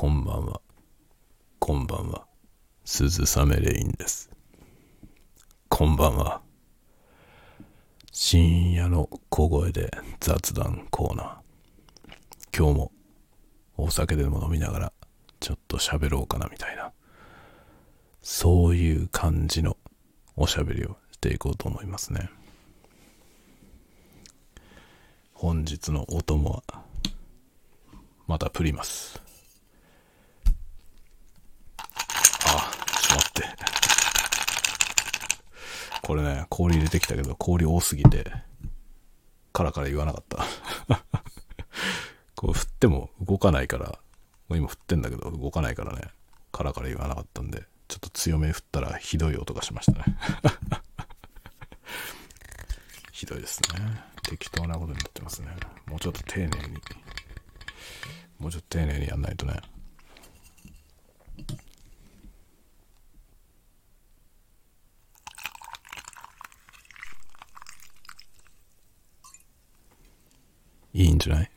こんばんは。こんばんは。鈴雨レインです。こんばんは。深夜の小声で雑談コーナー。今日もお酒でも飲みながらちょっと喋ろうかなみたいな。そういう感じのおしゃべりをしていこうと思いますね。本日のお供はまたプリマス。あ、っと待って。これね、氷入れてきたけど、氷多すぎて、カラカラ言わなかった。こう振っても動かないから、もう今振ってんだけど動かないからね、カラカラ言わなかったんで、ちょっと強め振ったらひどい音がしましたね。ひどいですね。適当なことになってますね。もうちょっと丁寧に、もうちょっと丁寧にやんないとね。いいんじゃない？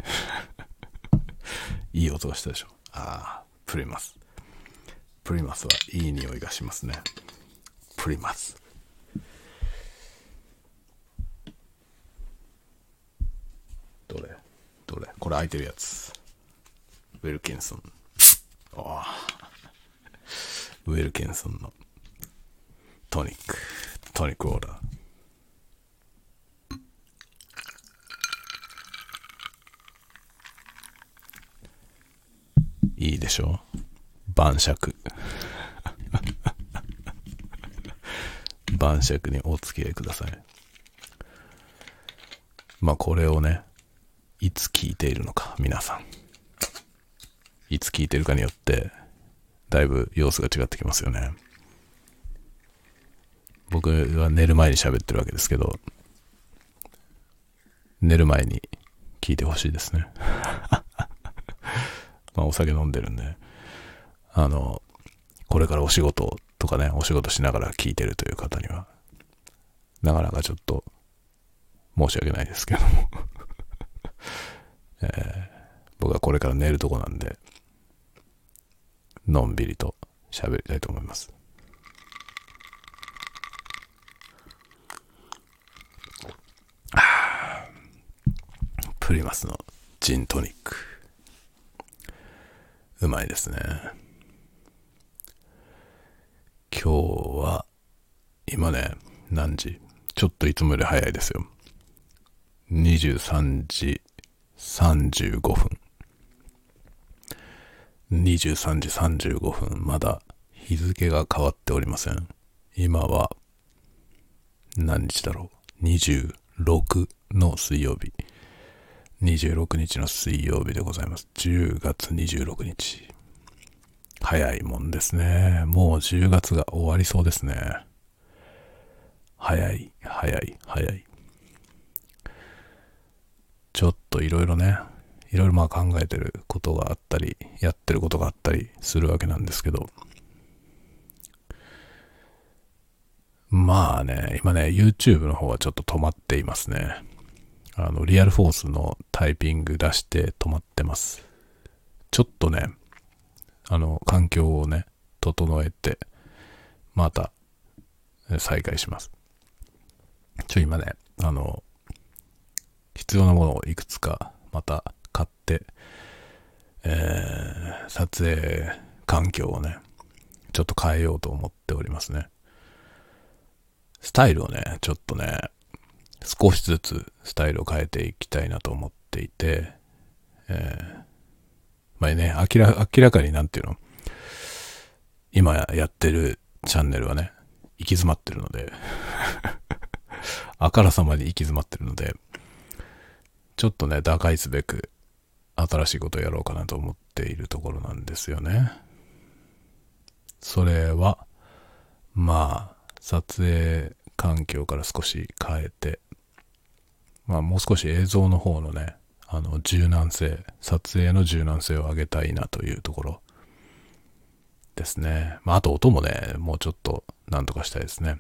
いい音がしたでしょ？ああ、プリマス。プリマスはいい匂いがしますね。プリマス。どれ？どれ？これ開いてるやつ。ウェルキンソン。ああ。ウェルキンソンのトニック。トニックオーダー。いいでしょ？晩酌。晩酌にお付き合いください。まあこれをね、いつ聞いているのか、皆さん。いつ聞いてるかによって、だいぶ様子が違ってきますよね。僕は寝る前に喋ってるわけですけど、寝る前に聞いてほしいですね。まあお酒飲んでるんで、あの、これからお仕事とかね、お仕事しながら聞いてるという方には、なかなかちょっと申し訳ないですけども、えー僕はこれから寝るとこなんで、のんびりと喋りたいと思います。プリマスのジントニック。うまいですね。今日は、今ね、何時？ちょっといつもより早いですよ。23時35分。23時35分。まだ日付が変わっておりません。今は、何日だろう？26の水曜日。26日の水曜日でございます。10月26日。早いもんですね。もう10月が終わりそうですね。早い、早い、早い。ちょっといろいろね、いろいろまあ考えてることがあったり、やってることがあったりするわけなんですけど、まあね、今ね、YouTube の方はちょっと止まっていますね。あの、リアルフォースのタイピング出して止まってます。ちょっとね、あの、環境をね、整えて、また、再開します。ちょ、今ね、あの、必要なものをいくつかまた買って、えー、撮影環境をね、ちょっと変えようと思っておりますね。スタイルをね、ちょっとね、少しずつスタイルを変えていきたいなと思っていて、えー、まあね、明ら明らかになんていうの、今やってるチャンネルはね、行き詰まってるので、あからさまに行き詰まってるので、ちょっとね、打開すべく新しいことをやろうかなと思っているところなんですよね。それは、まあ、撮影環境から少し変えて、まあもう少し映像の方のね、あの柔軟性、撮影の柔軟性を上げたいなというところですね。まああと音もね、もうちょっとなんとかしたいですね。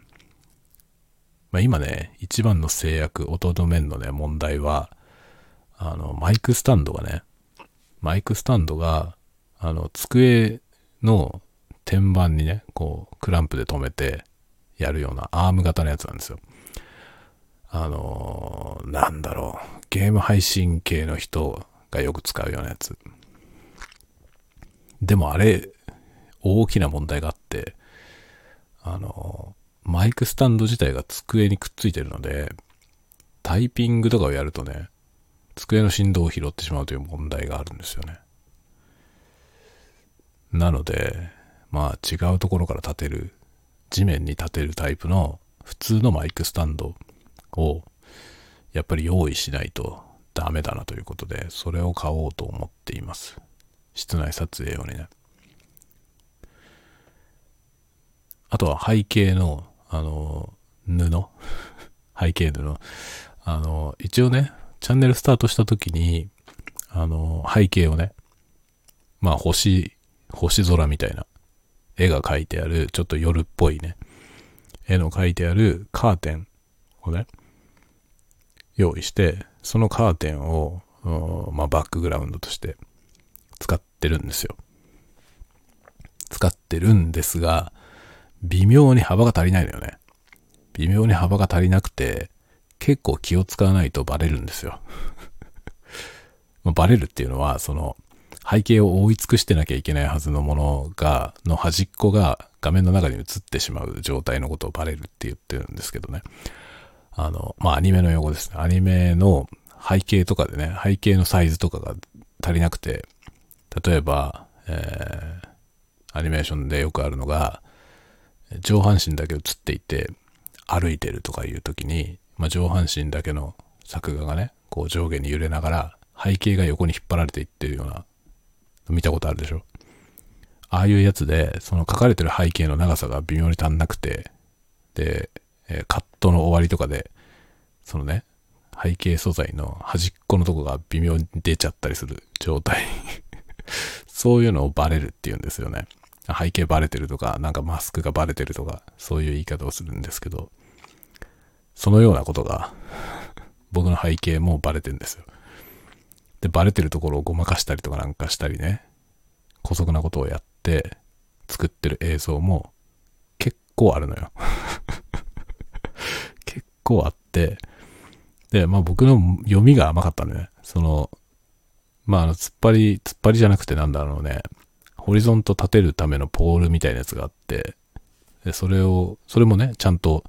まあ今ね、一番の制約、音の面のね、問題は、あの、マイクスタンドがね、マイクスタンドが、あの、机の天板にね、こう、クランプで留めてやるようなアーム型のやつなんですよ。あのー、なんだろう、ゲーム配信系の人がよく使うようなやつ。でもあれ、大きな問題があって、あのー、マイクスタンド自体が机にくっついてるので、タイピングとかをやるとね、机の振動を拾ってしまうという問題があるんですよね。なので、まあ違うところから立てる、地面に立てるタイプの普通のマイクスタンドをやっぱり用意しないとダメだなということで、それを買おうと思っています。室内撮影用にね。あとは背景の、あの、布 背景布。あの、一応ね、チャンネルスタートした時に、あの、背景をね、まあ星、星空みたいな絵が描いてある、ちょっと夜っぽいね、絵の描いてあるカーテンをね、用意して、そのカーテンを、まあ、バックグラウンドとして使ってるんですよ。使ってるんですが、微妙に幅が足りないのよね。微妙に幅が足りなくて、結構気を使わないとバレるんですよ。バレるっていうのは、その、背景を覆い尽くしてなきゃいけないはずのものが、の端っこが画面の中に映ってしまう状態のことをバレるって言ってるんですけどね。あの、まあ、アニメの用語ですね。アニメの背景とかでね、背景のサイズとかが足りなくて、例えば、えー、アニメーションでよくあるのが、上半身だけ映っていて、歩いてるとかいう時に、まあ、上半身だけの作画がね、こう上下に揺れながら、背景が横に引っ張られていってるような、見たことあるでしょ？ああいうやつで、その書かれてる背景の長さが微妙に足んなくて、で、えカットの終わりとかで、そのね、背景素材の端っこのとこが微妙に出ちゃったりする状態 そういうのをバレるっていうんですよね。背景バレてるとか、なんかマスクがバレてるとか、そういう言い方をするんですけど、そのようなことが 僕の背景もバレてるんですよ。で、バレてるところをごまかしたりとかなんかしたりね、古速なことをやって作ってる映像も結構あるのよ 構あって、で、まあ僕の読みが甘かったんでね、その、まああの、突っ張り、突っ張りじゃなくてなんだろうね、ホリゾント立てるためのポールみたいなやつがあって、で、それを、それもね、ちゃんと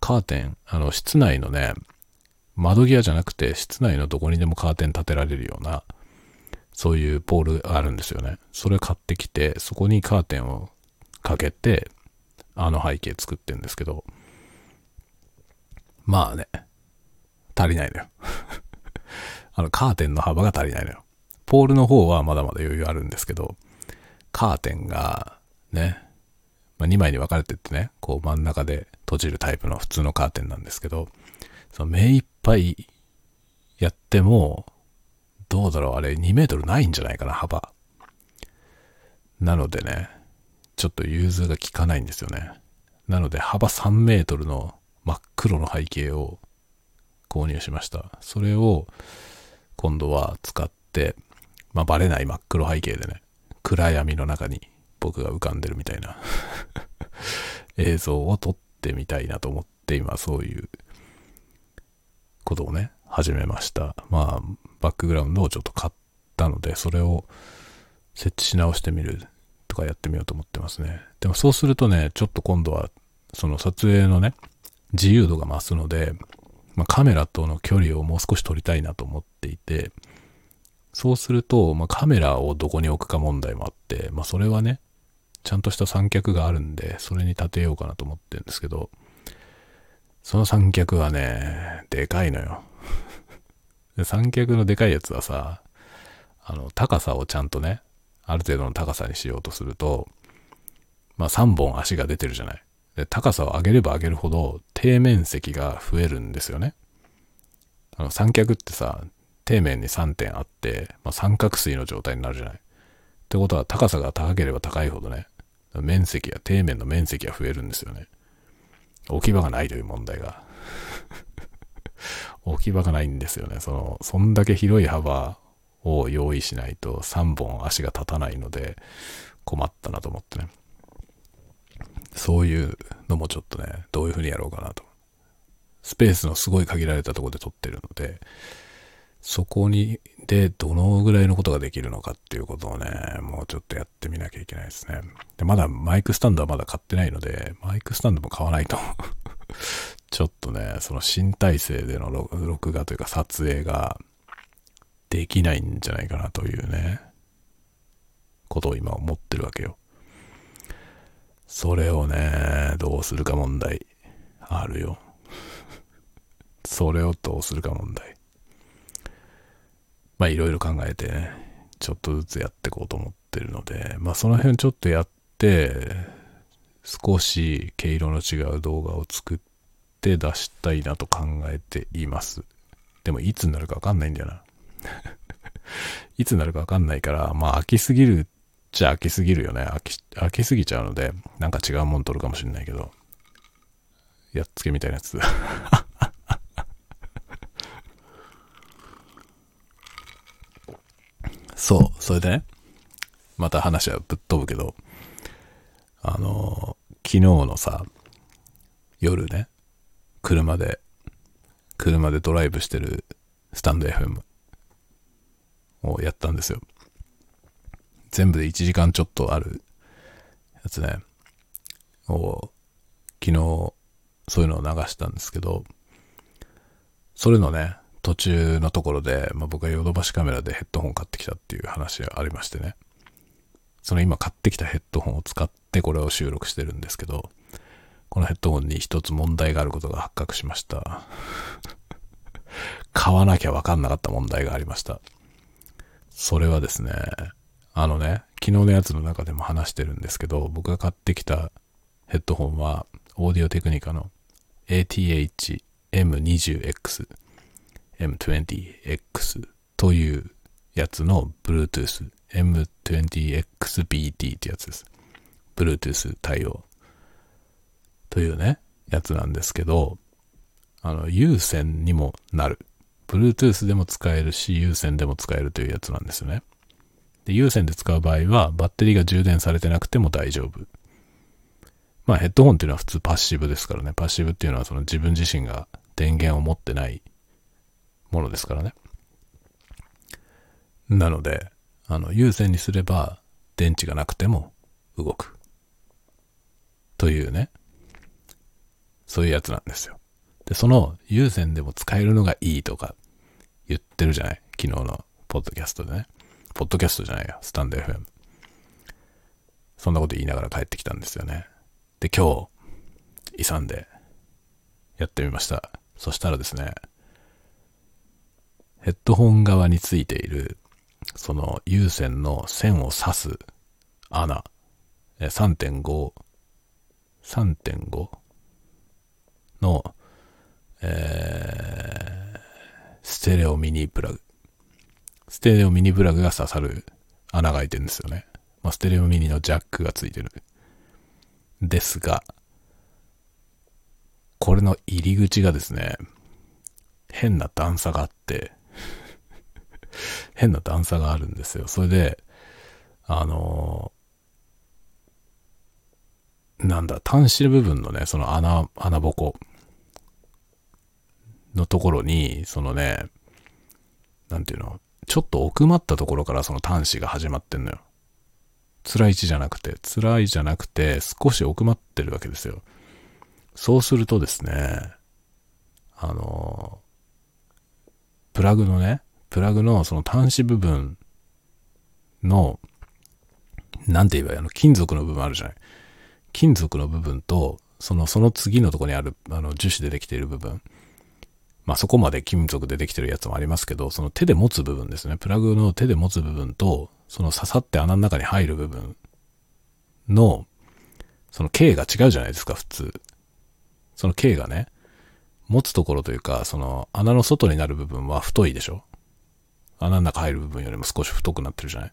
カーテン、あの、室内のね、窓際じゃなくて、室内のどこにでもカーテン立てられるような、そういうポールがあるんですよね。それ買ってきて、そこにカーテンをかけて、あの背景作ってるんですけど、まあね、足りないのよ。あの、カーテンの幅が足りないのよ。ポールの方はまだまだ余裕あるんですけど、カーテンがね、まあ、2枚に分かれてってね、こう真ん中で閉じるタイプの普通のカーテンなんですけど、その目いっぱいやっても、どうだろう、あれ2メートルないんじゃないかな、幅。なのでね、ちょっと融通が効かないんですよね。なので幅3メートルの真っ黒の背景を購入しました。それを今度は使って、まあ、バレない真っ黒背景でね、暗闇の中に僕が浮かんでるみたいな 映像を撮ってみたいなと思って今そういうことをね、始めました。まあ、バックグラウンドをちょっと買ったので、それを設置し直してみるとかやってみようと思ってますね。でもそうするとね、ちょっと今度はその撮影のね、自由度が増すので、まあ、カメラとの距離をもう少し取りたいなと思っていて、そうすると、まあ、カメラをどこに置くか問題もあって、まあ、それはね、ちゃんとした三脚があるんで、それに立てようかなと思ってるんですけど、その三脚はね、でかいのよ。三脚のでかいやつはさ、あの、高さをちゃんとね、ある程度の高さにしようとすると、まあ3本足が出てるじゃない。で、高さを上げれば上げるほど底面積が増えるんですよね。あの三脚ってさ、底面に3点あって、まあ、三角錐の状態になるじゃない。ってことは高さが高ければ高いほどね、面積や底面の面積が増えるんですよね。置き場がないという問題が。置き場がないんですよね。その、そんだけ広い幅を用意しないと3本足が立たないので困ったなと思ってね。そういうのもちょっとね、どういう風にやろうかなと。スペースのすごい限られたところで撮ってるので、そこに、で、どのぐらいのことができるのかっていうことをね、もうちょっとやってみなきゃいけないですね。で、まだマイクスタンドはまだ買ってないので、マイクスタンドも買わないと ちょっとね、その新体制での録画というか撮影ができないんじゃないかなというね、ことを今思ってるわけよ。それをね、どうするか問題あるよ。それをどうするか問題。まあいろいろ考えてね、ちょっとずつやっていこうと思ってるので、まあその辺ちょっとやって、少し毛色の違う動画を作って出したいなと考えています。でもいつになるかわかんないんだよな。いつになるかわかんないから、まあ飽きすぎるちゃ飽きすぎるよね。飽き、飽きすぎちゃうので、なんか違うもん撮るかもしれないけど、やっつけみたいなやつ。そう、それでね、また話はぶっ飛ぶけど、あの、昨日のさ、夜ね、車で、車でドライブしてるスタンド FM をやったんですよ。全部で1時間ちょっとあるやつね、を昨日そういうのを流したんですけど、それのね、途中のところで、まあ、僕はヨドバシカメラでヘッドホン買ってきたっていう話がありましてね。その今買ってきたヘッドホンを使ってこれを収録してるんですけど、このヘッドホンに一つ問題があることが発覚しました。買わなきゃわかんなかった問題がありました。それはですね、あのね、昨日のやつの中でも話してるんですけど、僕が買ってきたヘッドホンは、オーディオテクニカの ATH M20X、M20X というやつの Bluetooth、M20XBT ってやつです。Bluetooth 対応というね、やつなんですけど、あの、有線にもなる。Bluetooth でも使えるし、有線でも使えるというやつなんですよね。で、有線で使う場合は、バッテリーが充電されてなくても大丈夫。まあ、ヘッドホンっていうのは普通パッシブですからね。パッシブっていうのはその自分自身が電源を持ってないものですからね。なので、あの、有線にすれば電池がなくても動く。というね。そういうやつなんですよ。で、その有線でも使えるのがいいとか言ってるじゃない？昨日のポッドキャストでね。ポッドキャストじゃないや、スタンド FM。そんなこと言いながら帰ってきたんですよね。で、今日、勇んで、やってみました。そしたらですね、ヘッドホン側についている、その有線の線を刺す穴、3.5、3.5の、えー、ステレオミニプラグ。ステレオミニプラグが刺さる穴が開いてるんですよね。まあ、ステレオミニのジャックがついてる。ですが、これの入り口がですね、変な段差があって 変な段差があるんですよ。それで、あのー、なんだ、端子部分のね、その穴、穴ぼこのところに、そのね、なんていうの、ちょっと奥まったところからその端子が始まってんのよ。辛い位置じゃなくて、辛いじゃなくて、少し奥まってるわけですよ。そうするとですね、あの、プラグのね、プラグのその端子部分の、なんて言えばいいあの、金属の部分あるじゃない。金属の部分と、その、その次のとこにある、あの、樹脂でできている部分。まあそこまで金属でできてるやつもありますけど、その手で持つ部分ですね。プラグの手で持つ部分と、その刺さって穴の中に入る部分の、その径が違うじゃないですか、普通。その径がね、持つところというか、その穴の外になる部分は太いでしょ穴の中入る部分よりも少し太くなってるじゃない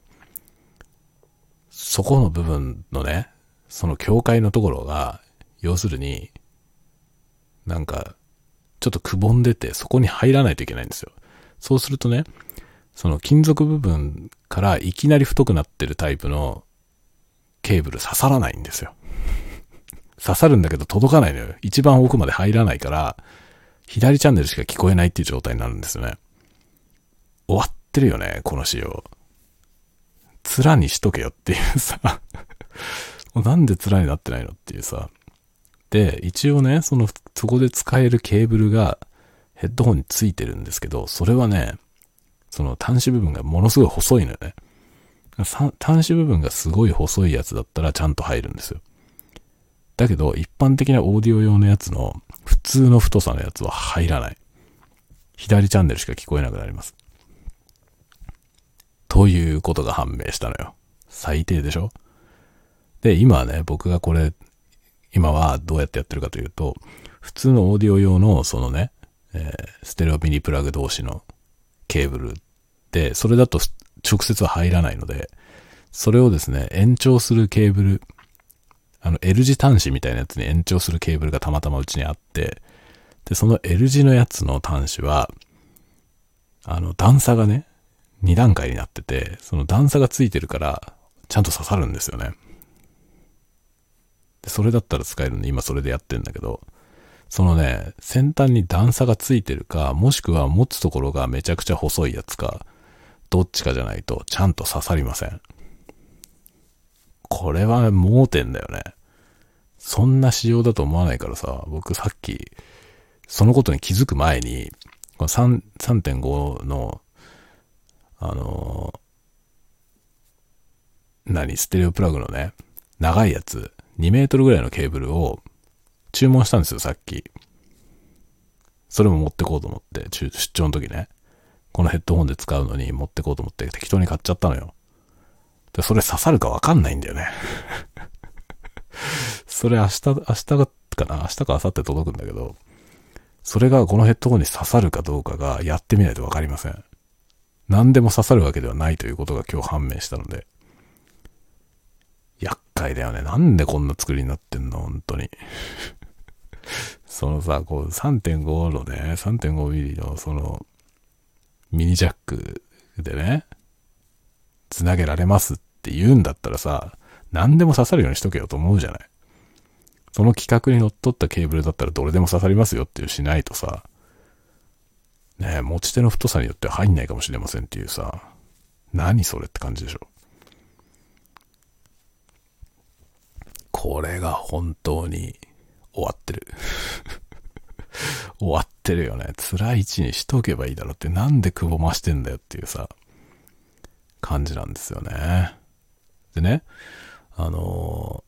そこの部分のね、その境界のところが、要するに、なんか、ちょっとくぼんでて、そこに入らないといけないんですよ。そうするとね、その金属部分からいきなり太くなってるタイプのケーブル刺さらないんですよ。刺さるんだけど届かないのよ。一番奥まで入らないから、左チャンネルしか聞こえないっていう状態になるんですよね。終わってるよね、この仕様。面にしとけよっていうさ なんで面になってないのっていうさ。で、一応ね、その、そこで使えるケーブルがヘッドホンについてるんですけど、それはね、その端子部分がものすごい細いのよね。端子部分がすごい細いやつだったらちゃんと入るんですよ。だけど、一般的なオーディオ用のやつの普通の太さのやつは入らない。左チャンネルしか聞こえなくなります。ということが判明したのよ。最低でしょで、今はね、僕がこれ、今はどうやってやってるかというと、普通のオーディオ用の、そのね、えー、ステレオミニプラグ同士のケーブルで、それだと直接は入らないので、それをですね、延長するケーブル、あの L 字端子みたいなやつに延長するケーブルがたまたまうちにあって、で、その L 字のやつの端子は、あの段差がね、2段階になってて、その段差がついてるから、ちゃんと刺さるんですよね。で、それだったら使えるんで、今それでやってんだけど、そのね、先端に段差がついてるか、もしくは持つところがめちゃくちゃ細いやつか、どっちかじゃないとちゃんと刺さりません。これは盲点だよね。そんな仕様だと思わないからさ、僕さっき、そのことに気づく前に、この3.5の、あのー、何、ステレオプラグのね、長いやつ、2メートルぐらいのケーブルを注文したんですよ、さっき。それも持ってこうと思って、出張の時ね。このヘッドホンで使うのに持ってこうと思って適当に買っちゃったのよ。で、それ刺さるかわかんないんだよね。それ明日、明日、かな？明日か明後日届くんだけど、それがこのヘッドホンに刺さるかどうかがやってみないとわかりません。何でも刺さるわけではないということが今日判明したので。厄介だよね。なんでこんな作りになってんの？本当に。そのさ、こう3.5のね、3.5ミリのそのミニジャックでね、つなげられますって言うんだったらさ、何でも刺さるようにしとけよと思うじゃない。その規格に乗っ取ったケーブルだったらどれでも刺さりますよっていうしないとさ、ね、持ち手の太さによっては入んないかもしれませんっていうさ、何それって感じでしょ。これが本当に終わってる。終わってるよね。辛い位置にしとけばいいだろってなんでくぼましてんだよっていうさ、感じなんですよね。でね、あの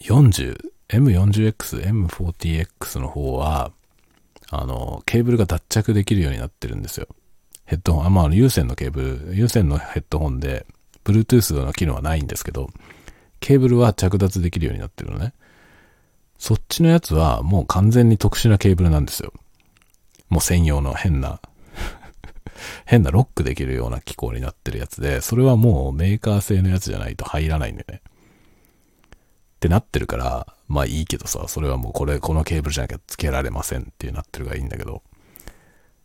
ー、40、M40X、M40X の方は、あの、ケーブルが脱着できるようになってるんですよ。ヘッドホン、あ、まあ、有線のケーブル、有線のヘッドホンで、Bluetooth の機能はないんですけど、ケーブルは着脱できるようになってるのね。そっちのやつはもう完全に特殊なケーブルなんですよ。もう専用の変な 変なロックできるような機構になってるやつで、それはもうメーカー製のやつじゃないと入らないんだよね。ってなってるから、まあいいけどさ、それはもうこれ、このケーブルじゃなきゃ付けられませんってなってるがいいんだけど、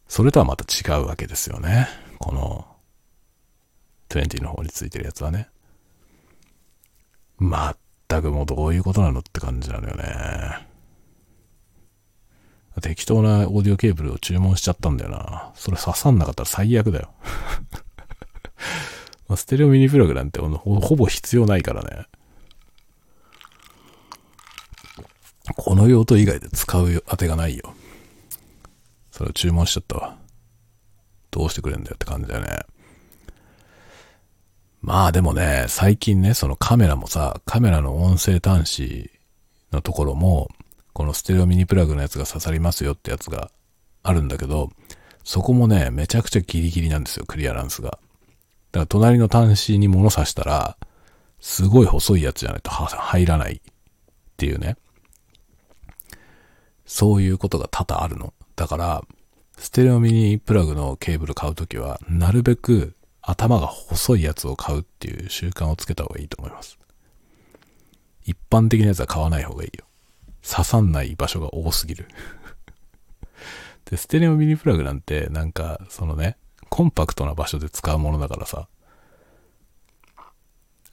それとはまた違うわけですよね。この、20の方についてるやつはね。まったくもうどういうことなのって感じなのよね。適当なオーディオケーブルを注文しちゃったんだよな。それ刺さんなかったら最悪だよ。まあステレオミニプラグなんてほぼ必要ないからね。この用途以外で使う当てがないよ。それを注文しちゃったわ。どうしてくれんだよって感じだよね。まあでもね、最近ね、そのカメラもさ、カメラの音声端子のところも、このステレオミニプラグのやつが刺さりますよってやつがあるんだけど、そこもね、めちゃくちゃギリギリなんですよ、クリアランスが。だから隣の端子に物差したら、すごい細いやつじゃないと入らないっていうね。そういうことが多々あるの。だから、ステレオミニプラグのケーブル買うときは、なるべく頭が細いやつを買うっていう習慣をつけた方がいいと思います。一般的なやつは買わない方がいいよ。刺さんない場所が多すぎる で、ステレオミニプラグなんて、なんか、そのね、コンパクトな場所で使うものだからさ、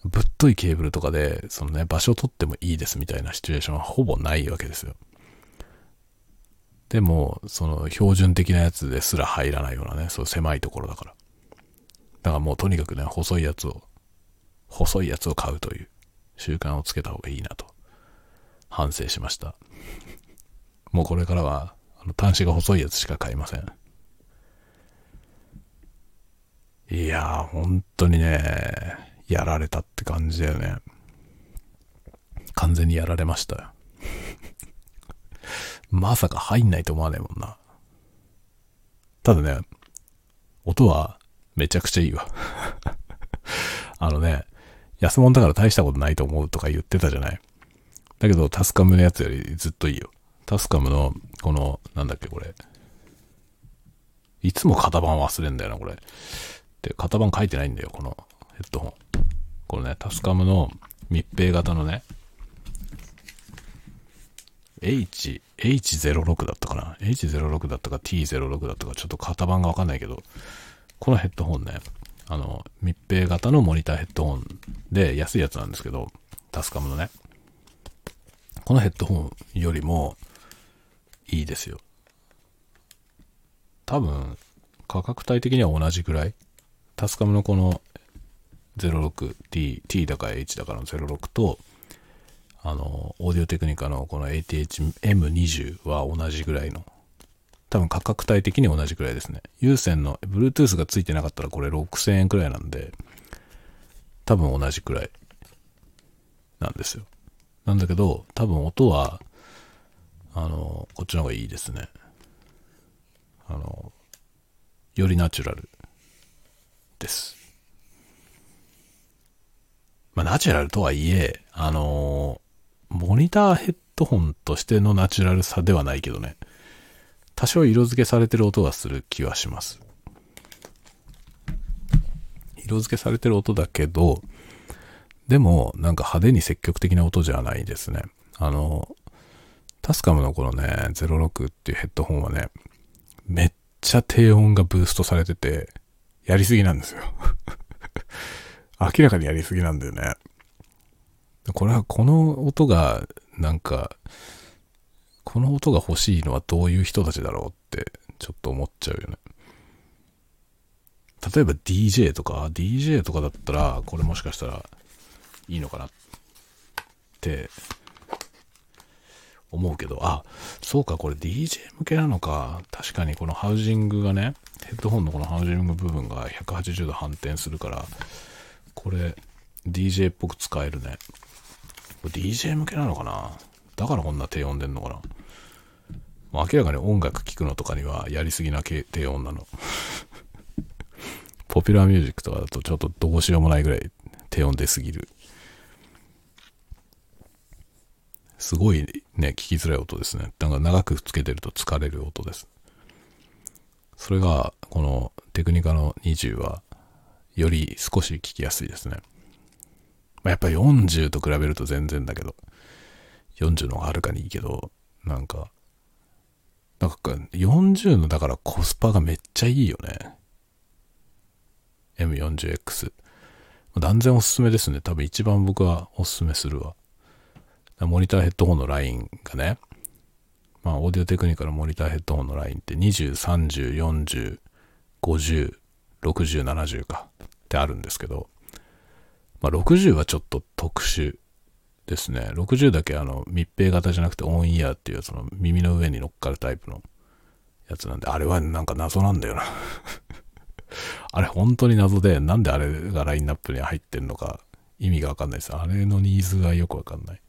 ぶっといケーブルとかで、そのね、場所を取ってもいいですみたいなシチュエーションはほぼないわけですよ。でも、その標準的なやつですら入らないようなね、そう狭いところだから。だからもうとにかくね、細いやつを、細いやつを買うという習慣をつけた方がいいなと反省しました。もうこれからは、あの端子が細いやつしか買いません。いやー、本当にね、やられたって感じだよね。完全にやられましたよ。まさか入んないと思わないもんな。ただね、音はめちゃくちゃいいわ。あのね、安物だから大したことないと思うとか言ってたじゃない。だけど、タスカムのやつよりずっといいよ。タスカムの、この、なんだっけ、これ。いつも型番忘れんだよな、これ。で、型番書いてないんだよ、このヘッドホン。このね、タスカムの密閉型のね、H、H06 だったかな ?H06 だったか T06 だったか、ちょっと型番がわかんないけど、このヘッドホンね、あの、密閉型のモニターヘッドホンで安いやつなんですけど、タスカムのね、このヘッドホンよりもいいですよ。多分、価格帯的には同じぐらい。タスカムのこの 06T、T だか H だかの06と、あの、オーディオテクニカのこの ATH-M20 は同じぐらいの、多分価格帯的に同じぐらいですね。有線の Bluetooth がついてなかったらこれ6000円くらいなんで、多分同じくらいなんですよ。なんだけど、多分音は、あの、こっちの方がいいですね。あの、よりナチュラルです。まあ、ナチュラルとはいえ、あの、モニターヘッドホンとしてのナチュラルさではないけどね、多少色付けされてる音がする気はします。色付けされてる音だけど、でも、なんか派手に積極的な音じゃないですね。あの、タスカムのこのね、06っていうヘッドホンはね、めっちゃ低音がブーストされてて、やりすぎなんですよ 明らかにやりすぎなんだよね。これは、この音が、なんか、この音が欲しいのはどういう人たちだろうって、ちょっと思っちゃうよね。例えば DJ とか、DJ とかだったら、これもしかしたらいいのかなって思うけど、あ、そうか、これ DJ 向けなのか。確かにこのハウジングがね、ヘッドホンのこのハウジング部分が180度反転するから、これ DJ っぽく使えるね。これ DJ 向けなのかな？だからこんな低音出んのかな？明らかに音楽聴くのとかにはやりすぎな低音なの。ポピュラーミュージックとかだとちょっとどうしようもないぐらい低音出すぎる。すごいね、聞きづらい音ですね。なんか長くつけてると疲れる音です。それが、このテクニカの20はより少し聞きやすいですね。まあ、やっぱり40と比べると全然だけど、40の方がはるかにいいけど、なんか、なんか40のだからコスパがめっちゃいいよね。M40X。断然おすすめですね。多分一番僕はおすすめするわ。モニターヘッドホンのラインがね、まあ、オーディオテクニカのモニターヘッドホンのラインって20、30、40、50、60、70かってあるんですけど、まあ、60はちょっと特殊ですね。60だけあの密閉型じゃなくてオンイヤーっていうその耳の上に乗っかるタイプのやつなんで、あれはなんか謎なんだよな あれ本当に謎で、なんであれがラインナップに入ってんのか意味がわかんないです。あれのニーズがよくわかんない。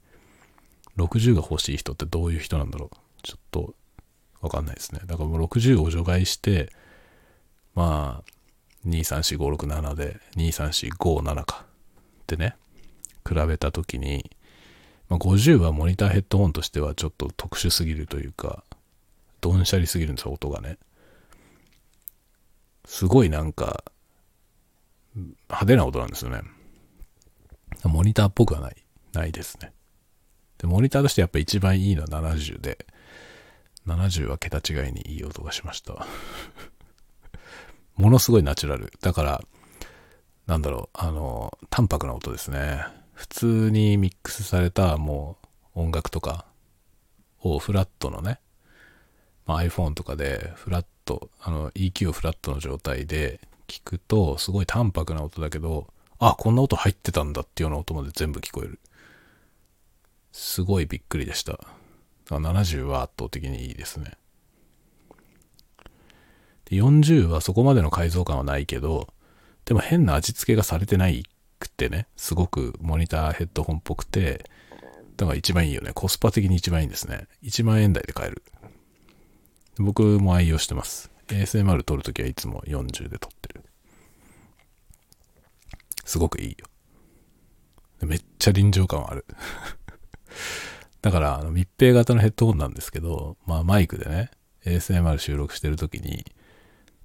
60が欲しい人ってどういう人なんだろうちょっとわかんないですね。だからもう60を除外して、まあ、234567で23457かってね比べた時に、まあ、50はモニターヘッドホンとしてはちょっと特殊すぎるというかどんしゃりすぎるんですよ音がね。すごいなんか派手な音なんですよね。モニターっぽくはない。ないですね。でモニターとしてやっぱ一番いいのは70で70は桁違いにいい音がしました。ものすごいナチュラル。だから、なんだろう、あの、淡白な音ですね。普通にミックスされたもう音楽とかをフラットのね、まあ、iPhone とかでフラット、あの EQ をフラットの状態で聞くと、すごい淡白な音だけど、あ、こんな音入ってたんだっていうような音まで全部聞こえる。すごいびっくりでした。70は圧倒的にいいですね。で40はそこまでの改造感はないけど、でも変な味付けがされてないくてね、すごくモニターヘッドホンっぽくて、だから一番いいよね。コスパ的に一番いいんですね。1万円台で買える。僕も愛用してます。ASMR 撮るときはいつも40で撮ってる。すごくいいよ。めっちゃ臨場感ある。だから、あの密閉型のヘッドホンなんですけど、まあマイクでね、ASMR 収録してるときに、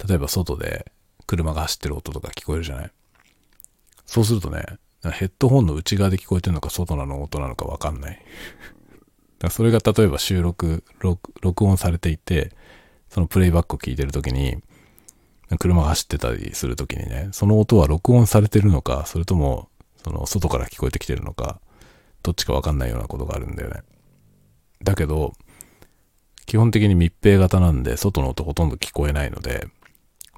例えば外で車が走ってる音とか聞こえるじゃないそうするとね、ヘッドホンの内側で聞こえてるのか外なの音なのかわかんない。だからそれが例えば収録録、録音されていて、そのプレイバックを聞いてるときに、車が走ってたりするときにね、その音は録音されてるのか、それとも、その外から聞こえてきてるのか、どっちかわかんないようなことがあるんだよね。だけど、基本的に密閉型なんで、外の音ほとんど聞こえないので、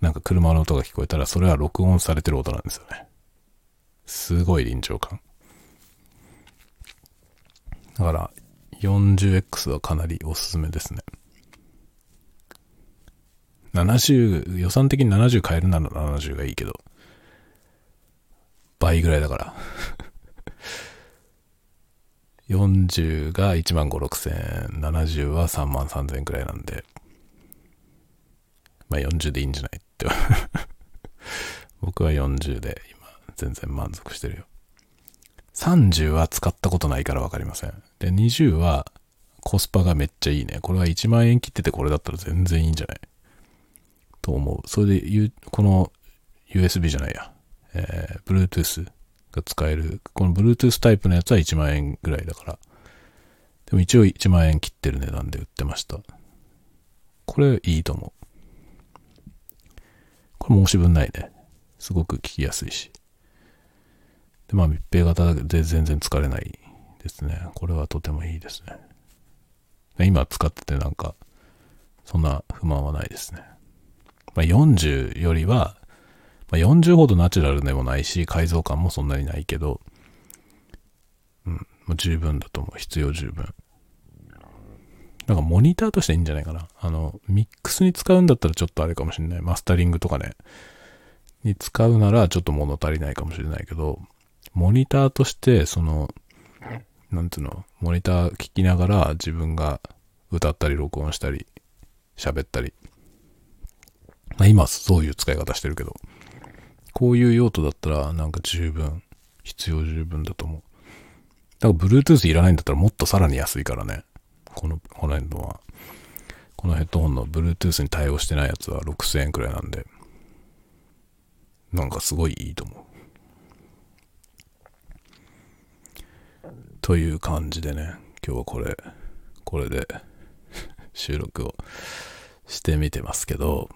なんか車の音が聞こえたら、それは録音されてる音なんですよね。すごい臨場感。だから、40X はかなりおすすめですね。70、予算的に70買えるなら70がいいけど、倍ぐらいだから。40が1万5、6千円、70は3万3千円くらいなんで、まあ40でいいんじゃないって。僕は40で全然満足してるよ。30は使ったことないからわかりません。で、20はコスパがめっちゃいいね。これは1万円切っててこれだったら全然いいんじゃない？と思う。それで、この USB じゃないや。えー、Bluetooth が使える。この Bluetooth タイプのやつは1万円ぐらいだから。でも一応1万円切ってる値段で売ってました。これいいと思う。これ申し分ないね。すごく聞きやすいし。で、まあ密閉型で全然疲れないですね。これはとてもいいですね。今使っててなんか、そんな不満はないですね。まあ、40よりは、まあ、40ほどナチュラルでもないし、改造感もそんなにないけど、うん、もう十分だと思う。必要十分。なんかモニターとしていいんじゃないかな。あの、ミックスに使うんだったらちょっとあれかもしれない。マスタリングとかね。に使うならちょっと物足りないかもしれないけど、モニターとして、その、なんていうの、モニター聞きながら自分が歌ったり録音したり、喋ったり。まあ今そういう使い方してるけど、こういう用途だったらなんか十分、必要十分だと思う。だから Bluetooth いらないんだったらもっとさらに安いからね。この、この辺のは。このヘッドホンの Bluetooth に対応してないやつは6000円くらいなんで、なんかすごいいいと思う。という感じでね、今日はこれ、これで 収録をしてみてますけど、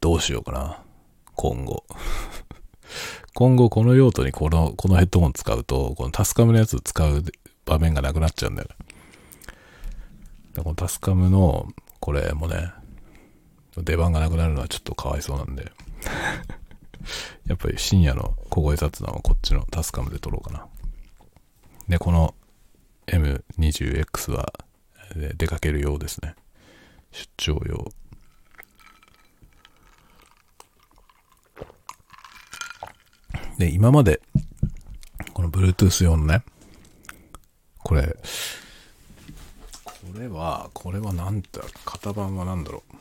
どうしようかな。今後。今後この用途にこの、このヘッドホン使うと、このタスカムのやつ使う場面がなくなっちゃうんだよね。このタスカムの、これもね、出番がなくなるのはちょっとかわいそうなんで。やっぱり深夜の小声雑談はこっちのタスカムで撮ろうかな。で、この M20X は出かけるようですね。出張用。で、今まで、この Bluetooth 用のね、これ、これは、これはなんだ、型番は何だろう。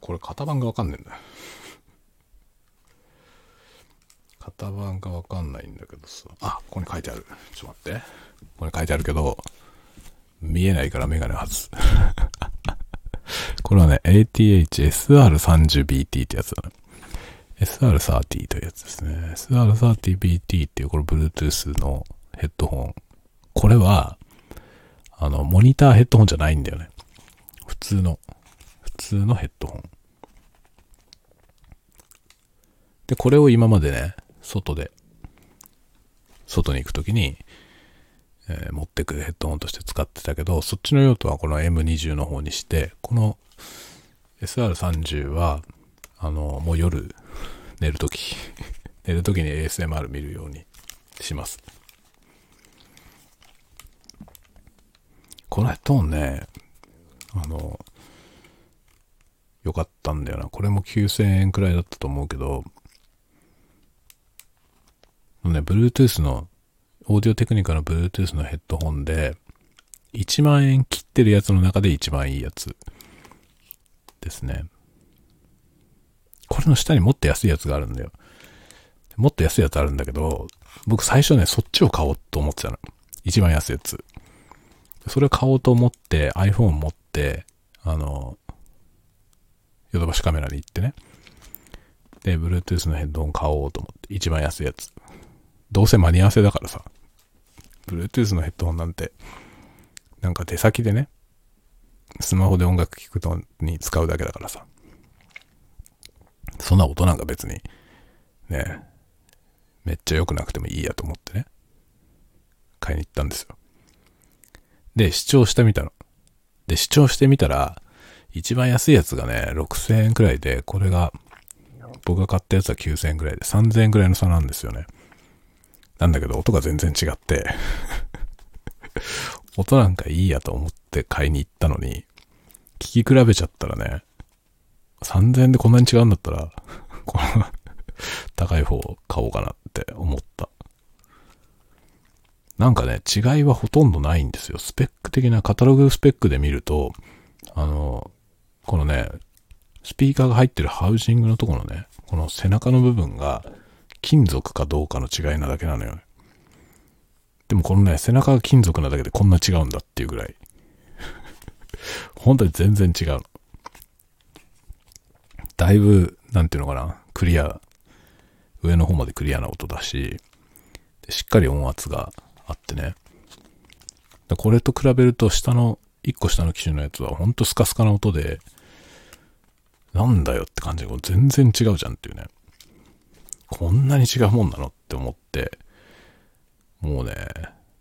これ型番がわかんねえんだよ。型番がわかんないんだけどさ。あ、ここに書いてある。ちょっと待って。ここに書いてあるけど、見えないからメガネ外す。これはね、ATH-SR30BT ってやつだね。SR30 というやつですね。SR30BT っていうこれ Bluetooth のヘッドホン。これは、あの、モニターヘッドホンじゃないんだよね。普通の普通のヘッドホン。で、これを今までね、外で、外に行くときに、えー、持ってくヘッドホンとして使ってたけど、そっちの用途はこの M20 の方にして、この SR30 は、あの、もう夜、寝るとき、寝るときに ASMR 見るようにします。このヘッドホンね、あの、よかったんだよな。これも9000円くらいだったと思うけど、ね、Bluetooth の、オーディオテクニカの Bluetooth のヘッドホンで、1万円切ってるやつの中で一番いいやつですね。これの下にもっと安いやつがあるんだよ。もっと安いやつあるんだけど、僕最初ね、そっちを買おうと思ってたの。一番安いやつ。それを買おうと思って iPhone 持って、あの、ヨドバシカメラに行ってね。で、Bluetooth のヘッドホン買おうと思って、一番安いやつ。どうせ間に合わせだからさ。Bluetooth のヘッドホンなんて、なんか手先でね、スマホで音楽聴くのに使うだけだからさ。そんな音なんか別に、ね、めっちゃ良くなくてもいいやと思ってね、買いに行ったんですよ。で、視聴してみたの。で、視聴してみたら、一番安いやつがね、6000円くらいで、これが、僕が買ったやつは9000円くらいで、3000円くらいの差なんですよね。なんだけど、音が全然違って 音なんかいいやと思って買いに行ったのに、聞き比べちゃったらね、3000円でこんなに違うんだったら、この高い方を買おうかなって思った。なんかね、違いはほとんどないんですよ。スペック的なカタログスペックで見ると、あの、このね、スピーカーが入ってるハウジングのところのね、この背中の部分が金属かどうかの違いなだけなのよ。でもこのね、背中が金属なだけでこんな違うんだっていうぐらい。本当に全然違う。だいぶ、なんていうのかな、クリア、上の方までクリアな音だし、しっかり音圧があってね。これと比べると下の、一個下の機種のやつはほんとスカスカな音で、なんだよって感じで全然違うじゃんっていうね。こんなに違うもんなのって思って、もうね、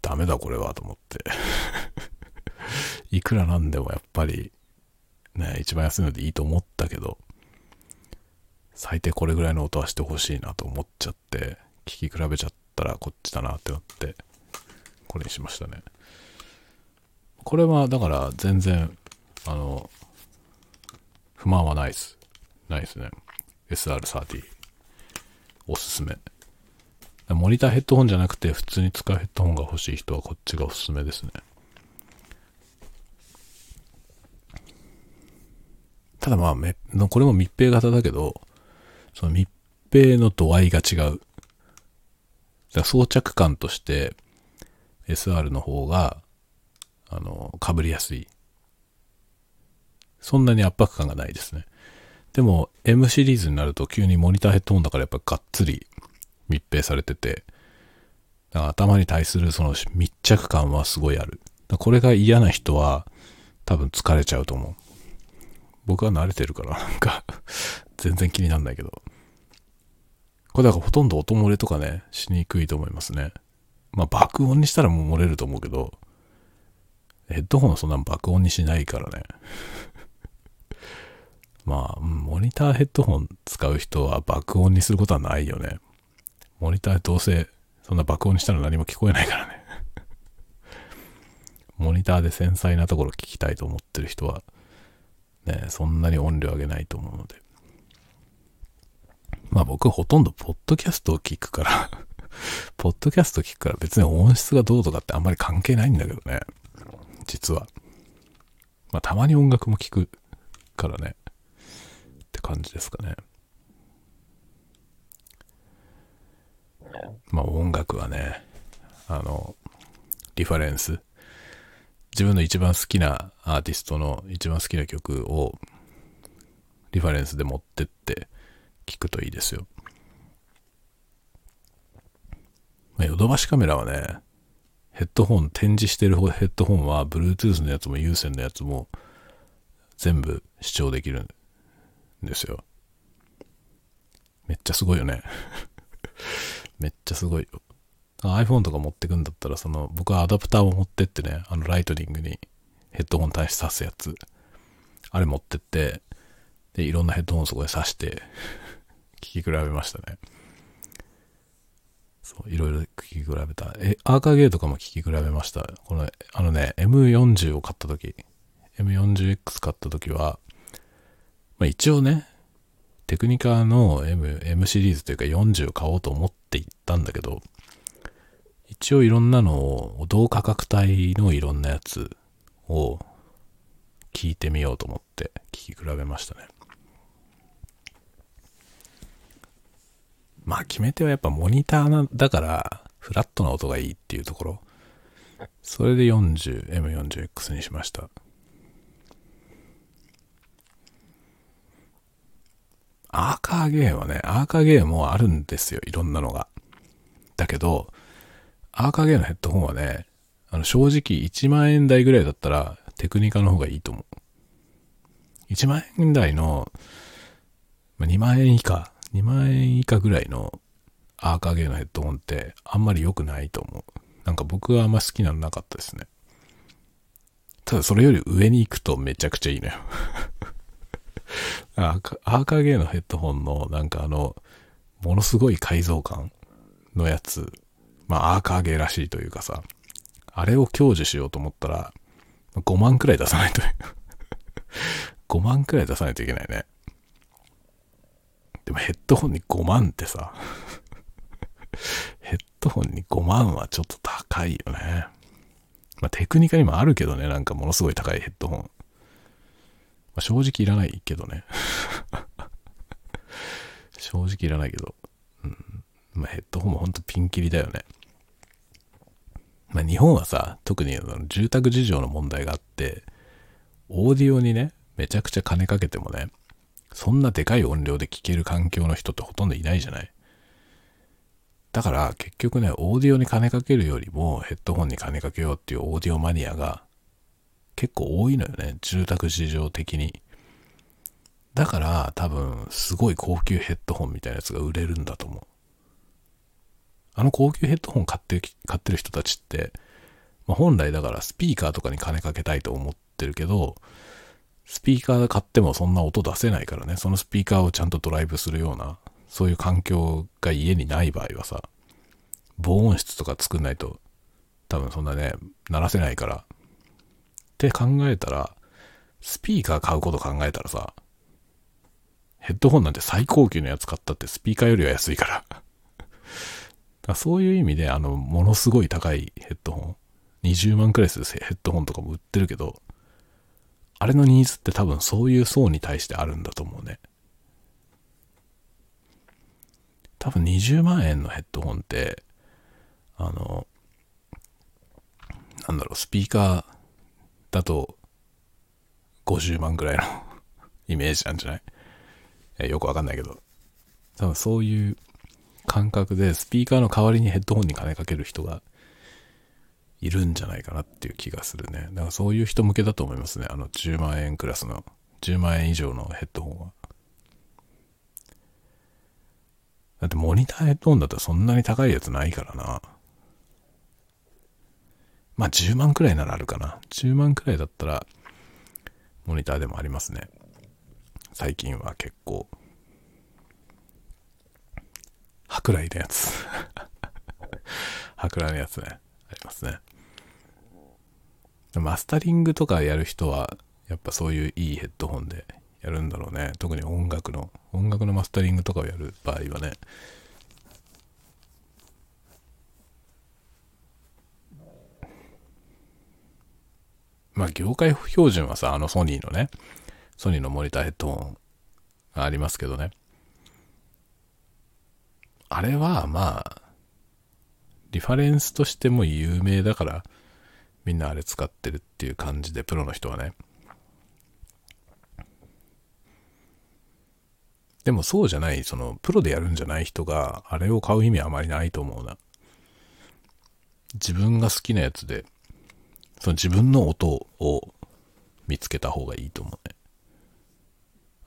ダメだこれはと思って いくらなんでもやっぱり、ね、一番安いのでいいと思ったけど、最低これぐらいの音はしてほしいなと思っちゃって、聞き比べちゃったらこっちだなってなって、これにしましたね。これはだから全然、あの、不満はないです。ないですね。SR30。おすすめ。モニターヘッドホンじゃなくて普通に使うヘッドホンが欲しい人はこっちがおすすめですね。ただまあ、め、これも密閉型だけど、その密閉の度合いが違う。だ装着感として SR の方が、あの、被りやすい。そんなに圧迫感がないですね。でも M シリーズになると急にモニターヘッドホンだからやっぱがっつり密閉されてて、だから頭に対するその密着感はすごいある。これが嫌な人は多分疲れちゃうと思う。僕は慣れてるからなんか全然気になんないけど。これだからほとんど音漏れとかね、しにくいと思いますね。まあ爆音にしたらもう漏れると思うけど、ヘッドホンはそんな爆音にしないからね。まあ、モニターヘッドホン使う人は爆音にすることはないよね。モニターどうせそんな爆音にしたら何も聞こえないからね。モニターで繊細なところ聞きたいと思ってる人は、ね、そんなに音量上げないと思うので。まあ僕ほとんどポッドキャストを聞くから ポッドキャスト聞くから別に音質がどうとかってあんまり関係ないんだけどね。実は。まあたまに音楽も聞くからね。感じですかね。まあ音楽はね、あの、リファレンス。自分の一番好きなアーティストの一番好きな曲をリファレンスで持ってって聞くといいですよ。まあ、ヨドバシカメラはね、ヘッドホン、展示してるヘッドホンは、Bluetooth のやつも有線のやつも、全部視聴できるですよ。めっちゃすごいよね。めっちゃすごいよ。iPhone とか持ってくんだったら、その、僕はアダプターを持ってってね、あのライトニングにヘッドホン対し挿すやつ。あれ持ってって、で、いろんなヘッドホンそこで挿して聞き比べましたね。そう、いろいろ聞き比べた。え、アーカーゲーとかも聞き比べました。この、あのね、M40 を買った時、M40X 買った時は、まあ一応ね、テクニカの M, M シリーズというか40を買おうと思って行ったんだけど、一応いろんなのを、同価格帯のいろんなやつを聞いてみようと思って聞き比べましたね。まあ決め手はやっぱモニターだからフラットな音がいいっていうところ。それで40、M40X にしました。アーカーゲーはね、アーカーゲーもあるんですよ。いろんなのが。だけど、アーカーゲーのヘッドホンはね、あの正直1万円台ぐらいだったらテクニカの方がいいと思う。1万円台の、ま、2万円以下2万円以下ぐらいのアーカーゲーのヘッドホンってあんまり良くないと思う。なんか僕はあんま好きなのなかったですね。ただそれより上に行くとめちゃくちゃいいのよアーカーゲーのヘッドホンのなんかあの、ものすごい改造感のやつ、まあアーカーゲーらしいというかさ、あれを享受しようと思ったら、5万くらい出さないと5 万くらい出さないといけないね。でもヘッドホンに5万ってさ ヘッドホンに5万はちょっと高いよね。まあ、テクニカにもあるけどね、なんかものすごい高いヘッドホン。まあ、正直いらないけどね。正直いらないけど。うん。まあ、ヘッドホンもほんとピンキリだよね。まあ、日本はさ、特に住宅事情の問題があって、オーディオにね、めちゃくちゃ金かけてもね、そんなでかい音量で聴ける環境の人ってほとんどいないじゃない？だから結局ね、オーディオに金かけるよりもヘッドホンに金かけようっていうオーディオマニアが結構多いのよね。住宅事情的に。だから多分すごい高級ヘッドホンみたいなやつが売れるんだと思う。あの高級ヘッドホン買って買ってる人たちって、まあ、本来だからスピーカーとかに金かけたいと思ってるけど、スピーカー買ってもそんな音出せないからね、そのスピーカーをちゃんとドライブするような、そういう環境が家にない場合はさ、防音室とか作んないと、多分そんなね、鳴らせないから。って考えたら、スピーカー買うこと考えたらさ、ヘッドホンなんて最高級のやつ買ったってスピーカーよりは安いから。からそういう意味で、あの、ものすごい高いヘッドホン、20万くらいするヘッドホンとかも売ってるけど、あれのニーズって多分そういう層に対してあるんだと思うね。多分20万円のヘッドホンって、あの、なんだろう、スピーカーだと50万ぐらいの イメージなんじゃない？えよくわかんないけど。多分そういう感覚でスピーカーの代わりにヘッドホンに金かける人がいるんじゃないかなっていう気がするね。だからそういう人向けだと思いますね。あの10万円クラスの、10万円以上のヘッドホンは。だってモニターヘッドホンだったらそんなに高いやつないからな。まあ10万くらいならあるかな。10万くらいだったらモニターでもありますね。最近は結構。舶来のやつ。舶来のやつね。ありますね。マスタリングとかやる人は、やっぱそういういいヘッドホンでやるんだろうね。特に音楽の、音楽のマスタリングとかをやる場合はね。まあ、業界標準はさ、あのソニーのね、ソニーのモニターヘッドホンがありますけどね。あれはまあ、リファレンスとしても有名だから、みんなあれ使ってるっていう感じで、プロの人はね。でもそうじゃない、その、プロでやるんじゃない人が、あれを買う意味はあまりないと思うな。自分が好きなやつで、その自分の音を見つけた方がいいと思うね。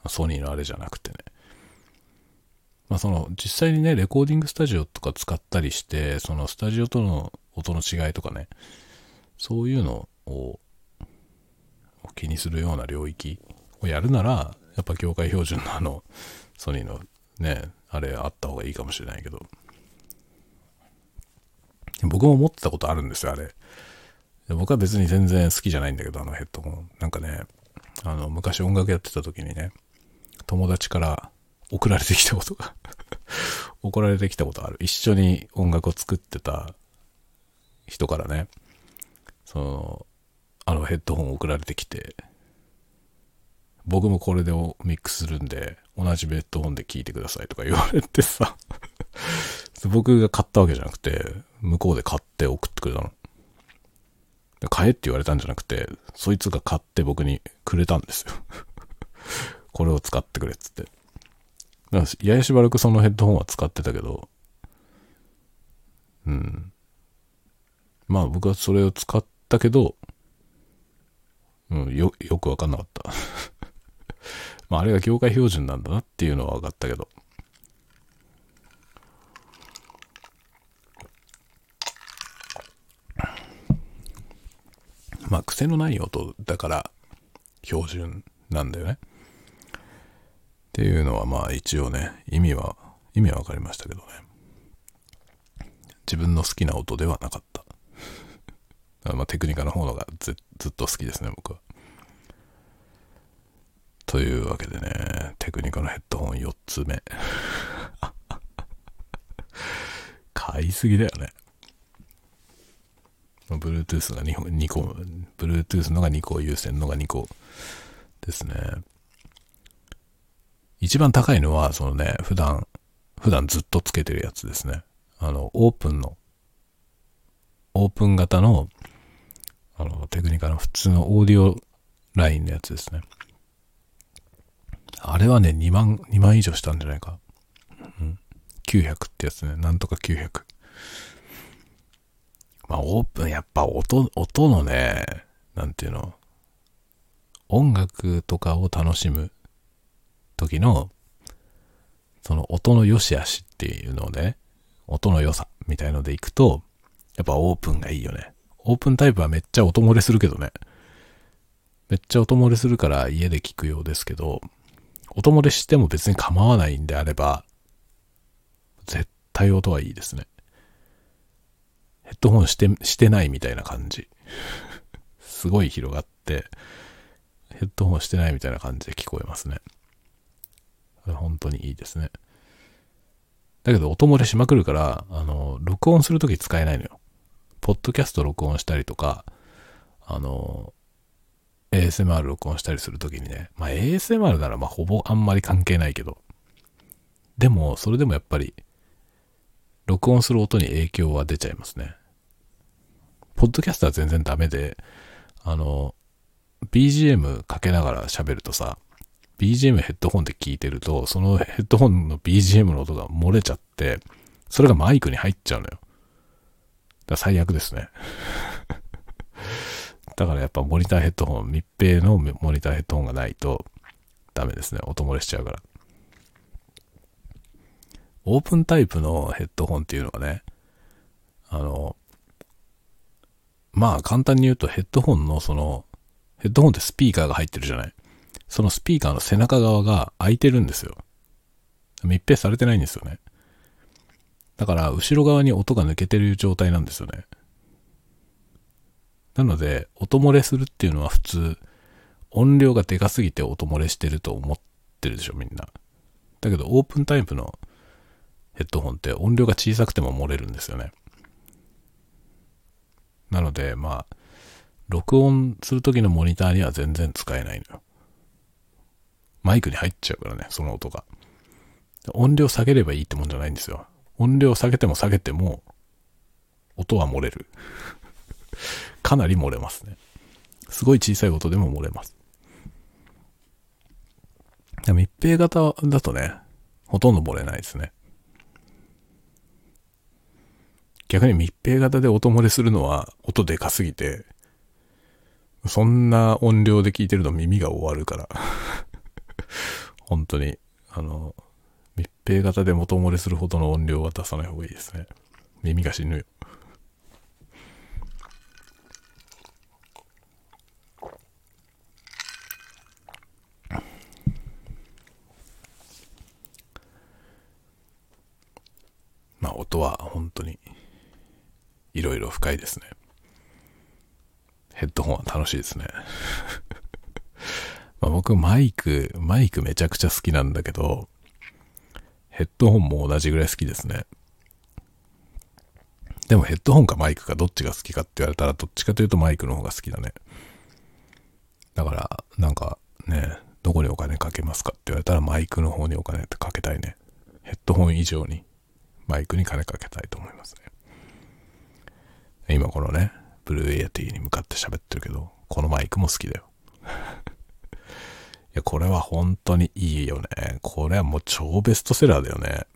ソニーのあれじゃなくてね。まあその実際にね、レコーディングスタジオとか使ったりして、そのスタジオとの音の違いとかね、そういうのを気にするような領域をやるなら、やっぱ業界標準のあの、ソニーのね、あれあった方がいいかもしれないけど。僕も持ってたことあるんですよ、あれ。僕は別に全然好きじゃないんだけど、あのヘッドホン。なんかね、あの、昔音楽やってた時にね、友達から送られてきたことが 送られてきたことある。一緒に音楽を作ってた人からね、その、あのヘッドホン送られてきて、僕もこれでミックスするんで、同じヘッドホンで聴いてくださいとか言われてさ 僕が買ったわけじゃなくて、向こうで買って送ってくれたの。買えって言われたんじゃなくて、そいつが買って僕にくれたんですよ これを使ってくれっつって。だからややしばらくそのヘッドホンは使ってたけど、うん。まあ僕はそれを使ったけど、うん、よ、よくわかんなかった まああれが業界標準なんだなっていうのは分かったけど。まあ癖のない音だから標準なんだよね。っていうのはまあ一応ね、意味は、意味は分かりましたけどね。自分の好きな音ではなかった。まあテクニカの方のがずっと好きですね、僕は。というわけでね、テクニカのヘッドホン4つ目。買いすぎだよね。Bluetooth が 2, 2個、Bluetooth のが2個、有線のが2個ですね。一番高いのは、そのね、普段、普段ずっとつけてるやつですね。あの、オープンの、オープン型の、あの、テクニカの普通のオーディオラインのやつですね。あれはね、2万、2万以上したんじゃないか。うん。900ってやつね。なんとか900。まあ、オープン、やっぱ音、音のね、なんていうの、音楽とかを楽しむ時の、その音の良し悪しっていうのをね、音の良さみたいのでいくと、やっぱオープンがいいよね。オープンタイプはめっちゃ音漏れするけどね。めっちゃ音漏れするから家で聞くようですけど、音漏れしても別に構わないんであれば、絶対音はいいですね。ヘッドホンして、してないみたいな感じ。すごい広がって、ヘッドホンしてないみたいな感じで聞こえますね。本当にいいですね。だけど音漏れしまくるから、あの、録音するとき使えないのよ。ポッドキャスト録音したりとか、あの、ASMR 録音したりするときにね、まあ ASMR ならまあほぼあんまり関係ないけど、でもそれでもやっぱり録音する音に影響は出ちゃいますね。ポッドキャストは全然ダメで、あの、BGM かけながら喋るとさ、BGM ヘッドホンで聞いてると、そのヘッドホンの BGM の音が漏れちゃって、それがマイクに入っちゃうのよ。だから最悪ですね。だからやっぱモニターヘッドホン、密閉のモニターヘッドホンがないとダメですね。音漏れしちゃうから。オープンタイプのヘッドホンっていうのがね、あの、まあ簡単に言うとヘッドホンのその、ヘッドホンってスピーカーが入ってるじゃない。そのスピーカーの背中側が開いてるんですよ。密閉されてないんですよね。だから後ろ側に音が抜けてる状態なんですよね。なので、音漏れするっていうのは普通、音量がでかすぎて音漏れしてると思ってるでしょ、みんな。だけど、オープンタイプのヘッドホンって音量が小さくても漏れるんですよね。なので、まあ、録音するときのモニターには全然使えないのよ。マイクに入っちゃうからね、その音が。音量下げればいいってもんじゃないんですよ。音量下げても下げても、音は漏れる。かなり漏れますね。すごい小さい音でも漏れます。密閉型だとね、ほとんど漏れないですね。逆に密閉型で音漏れするのは音でかすぎて、そんな音量で聞いてると耳が終わるから 本当に、あの、密閉型で元漏れするほどの音量は出さない方がいいですね。耳が死ぬよ。まあ音は本当にいろいろ深いですね。ヘッドホンは楽しいですね。まあ僕マイク、マイクめちゃくちゃ好きなんだけど、ヘッドホンも同じぐらい好きですね。でもヘッドホンかマイクかどっちが好きかって言われたらどっちかというとマイクの方が好きだね。だから、なんかね、どこにお金かけますかって言われたらマイクの方にお金ってかけたいね。ヘッドホン以上にマイクに金かけたいと思いますね。今このね、ブルーエアティに向かって喋ってるけど、このマイクも好きだよ。いや、これは本当にいいよね。これはもう超ベストセラーだよね。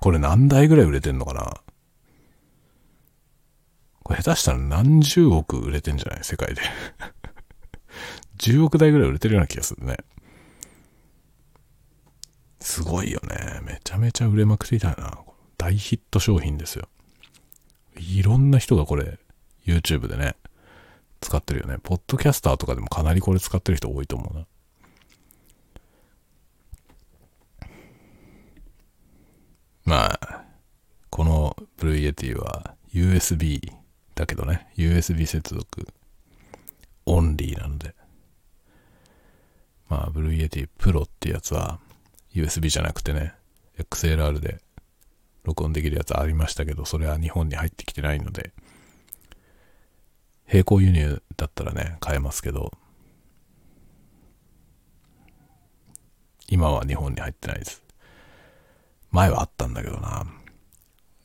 これ何台ぐらい売れてんのかなこれ下手したら何十億売れてんじゃない？世界で。10億台ぐらい売れてるような気がするね。すごいよね。めちゃめちゃ売れまくりだよな。大ヒット商品ですよ。いろんな人がこれ、YouTube でね、使ってるよね。ポッドキャスターとかでもかなりこれ使ってる人多いと思うな。まあ、このブルーイエティは USB だけどね、USB 接続オンリーなので、まあ、ブルーイエティプロってやつは USB じゃなくてね、XLR で録音できるやつありましたけど、それは日本に入ってきてないので、並行輸入だったらね、買えますけど、今は日本に入ってないです。前はあったんだけどな。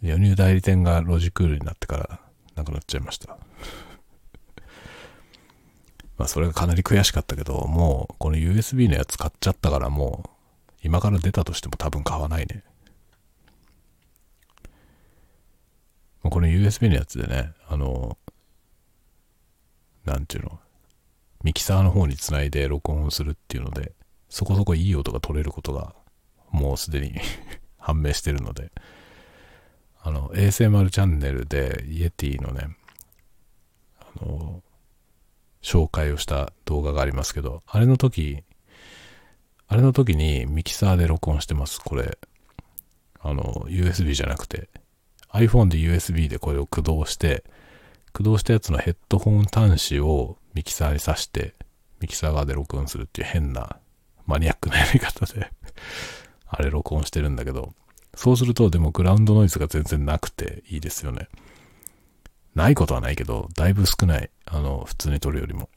輸入代理店がロジクールになってからなくなっちゃいました。まあそれがかなり悔しかったけど、もうこの USB のやつ買っちゃったからもう今から出たとしても多分買わないね。まこの USB のやつでね、あの、なんていうの、ミキサーの方につないで録音するっていうので、そこそこいい音が取れることがもうすでに 判明してるので、あの、ASMR チャンネルでイエティのね、あの、紹介をした動画がありますけど、あれの時、あれの時にミキサーで録音してます、これ。あの、USB じゃなくて、iPhone で USB でこれを駆動して、駆動したやつのヘッドホン端子をミキサーに挿して、ミキサー側で録音するっていう変なマニアックなやり方で あれ録音してるんだけど、そうするとでもグラウンドノイズが全然なくていいですよね。ないことはないけど、だいぶ少ない。あの、普通に撮るよりも。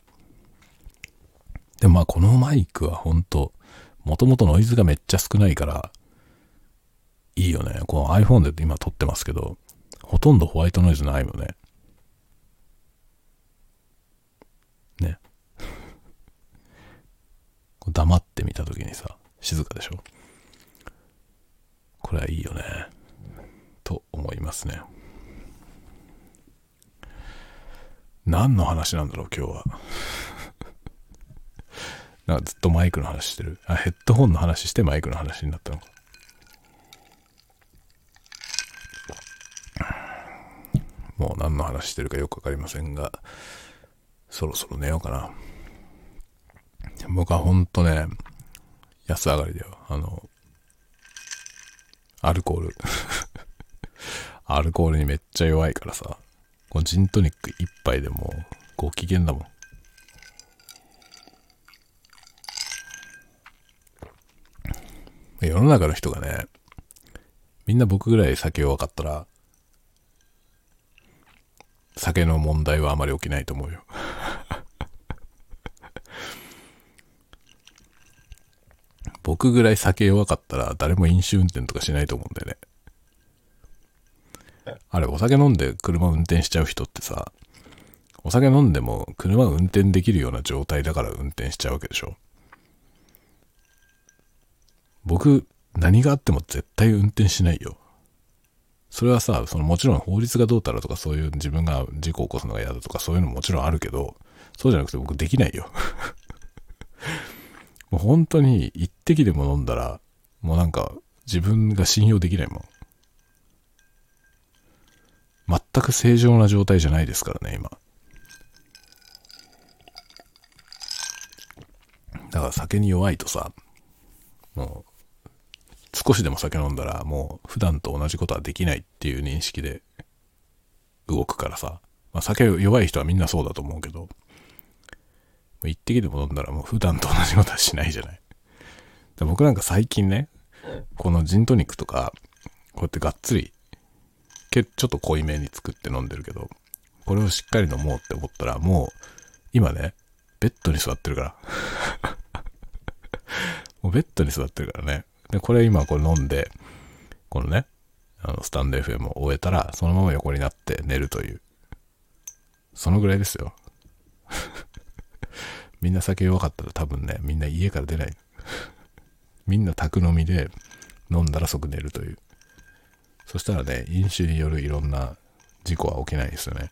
でもまあこのマイクはほんと、もともとノイズがめっちゃ少ないから、いいよね。この iPhone で今撮ってますけど、ほとんどホワイトノイズないよね。ね。黙ってみたときにさ、静かでしょ？これはいいよね。と思いますね。何の話なんだろう、今日は。なんかずっとマイクの話してる？あ、ヘッドホンの話してマイクの話になったのか。もう何の話してるかよくわかりませんが、そろそろ寝ようかな。僕はほんとね、安上がりだよ。あの、アルコール アルコールにめっちゃ弱いからさ、このジントニック一杯でもご機嫌だもん。世の中の人がね、みんな僕ぐらい酒弱かったら、酒の問題はあまり起きないと思うよ 僕ぐらい酒弱かったら誰も飲酒運転とかしないと思うんだよね。あれ、お酒飲んで車運転しちゃう人ってさ、お酒飲んでも車運転できるような状態だから運転しちゃうわけでしょ。僕、何があっても絶対運転しないよ。それはさ、そのもちろん法律がどうたらとかそういう自分が事故を起こすのが嫌だとかそういうのももちろんあるけど、そうじゃなくて僕できないよ。もう本当に一滴でも飲んだら、もうなんか自分が信用できないもん。全く正常な状態じゃないですからね、今。だから酒に弱いとさ、もう、少しでも酒飲んだらもう普段と同じことはできないっていう認識で動くからさ。まあ酒弱い人はみんなそうだと思うけど、一滴でも飲んだらもう普段と同じことはしないじゃない。僕なんか最近ね、このジントニックとか、こうやってがっつり、ちょっと濃いめに作って飲んでるけど、これをしっかり飲もうって思ったら、もう、今ね、ベッドに座ってるから。もうベッドに座ってるからね。で、これ今これ飲んで、このね、あの、スタンド FM を終えたら、そのまま横になって寝るという。そのぐらいですよ。みんな酒弱かったら多分ね、みんな家から出ない。みんな宅飲みで飲んだら即寝るという。そしたらね、飲酒によるいろんな事故は起きないですよね。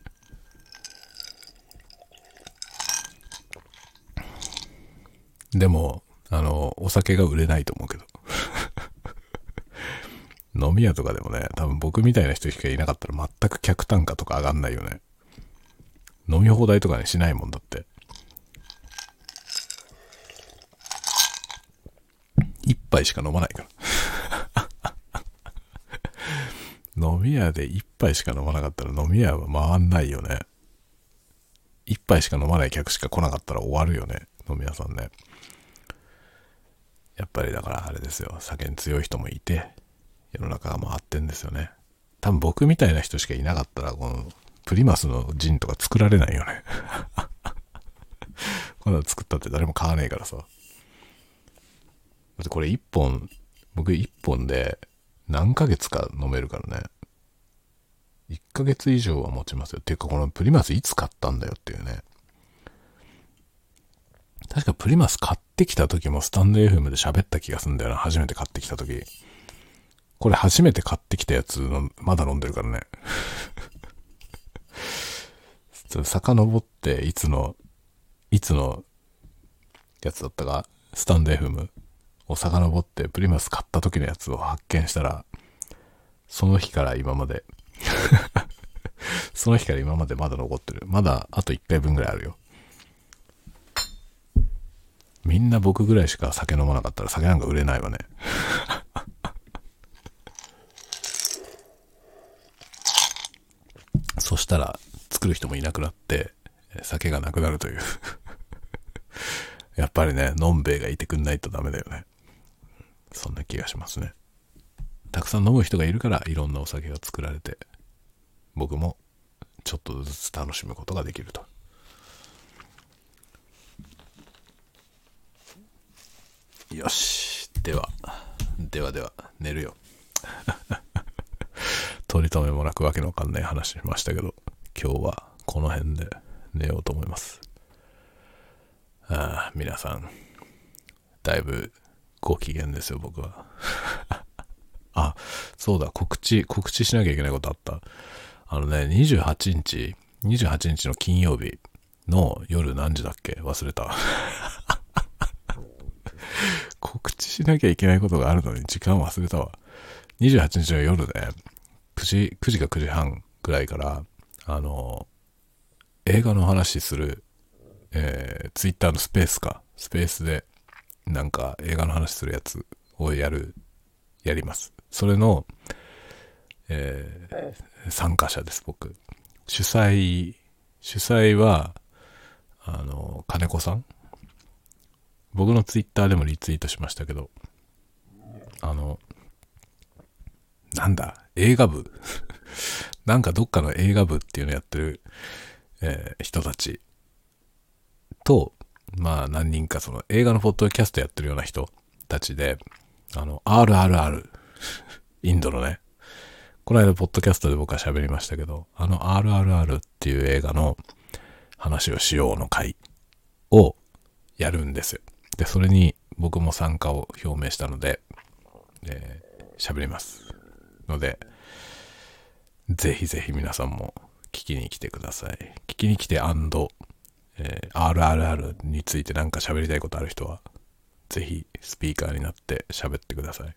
でも、あの、お酒が売れないと思うけど。飲み屋とかでもね、多分僕みたいな人しかいなかったら全く客単価とか上がんないよね。飲み放題とかにしないもんだって。一杯しか飲まないから。飲み屋で一杯しか飲まなかったら飲み屋は回んないよね。一杯しか飲まない客しか来なかったら終わるよね。飲み屋さんね。やっぱりだからあれですよ。酒に強い人もいて、世の中が回ってんですよね。多分僕みたいな人しかいなかったら、このプリマスのジンとか作られないよね。こんなの作ったって誰も買わねえからさ。だってこれ1本、僕1本で何ヶ月か飲めるからね。1ヶ月以上は持ちますよ。っていうかこのプリマスいつ買ったんだよっていうね。確かプリマス買ってきた時もスタンド FM で喋った気がすんだよな。初めて買ってきた時。これ初めて買ってきたやつの、まだ飲んでるからね。ちょっと遡って、いつの、いつのやつだったか、スタンド FM を遡ってプリマス買った時のやつを発見したら、その日から今まで その日から今までまだ残ってる。まだあと1回分ぐらいあるよ。みんな僕ぐらいしか酒飲まなかったら酒なんか売れないわね そしたら作る人もいなくなって、酒がなくなるという やっぱりね、のんべえがいてくんないとダメだよね。そんな気がしますね。たくさん飲む人がいるから、いろんなお酒が作られて、僕もちょっとずつ楽しむことができると。よし。では、ではでは、寝るよ。取り留めもなくわけのわかんない話しましたけど、今日はこの辺で寝ようと思います。ああ、皆さん、だいぶご機嫌ですよ、僕は。あ、そうだ、告知、告知しなきゃいけないことあった。あのね、28日、28日の金曜日の夜何時だっけ？忘れた。告知しなきゃいけないことがあるのに時間忘れたわ。28日の夜ね、9時、9時か9時半ぐらいから、あの、映画の話する、えー、ツイッターのスペースか、スペースで、なんか映画の話するやつをやる、やります。それの、えー、参加者です、僕。主催、主催は、あの、金子さん僕のツイッターでもリツイートしましたけど、あの、なんだ、映画部？なんかどっかの映画部っていうのやってる、えー、人たちと、まあ何人かその映画のポッドキャストやってるような人たちで、あの、RRR、インドのね、この間ポッドキャストで僕は喋りましたけど、あの RRR っていう映画の話をしようの回をやるんですよ。で、それに僕も参加を表明したので、えー、喋ります。ので、ぜひぜひ皆さんも聞きに来てください。聞きに来てえー、RRR についてなんか喋りたいことある人は、ぜひスピーカーになって喋ってください。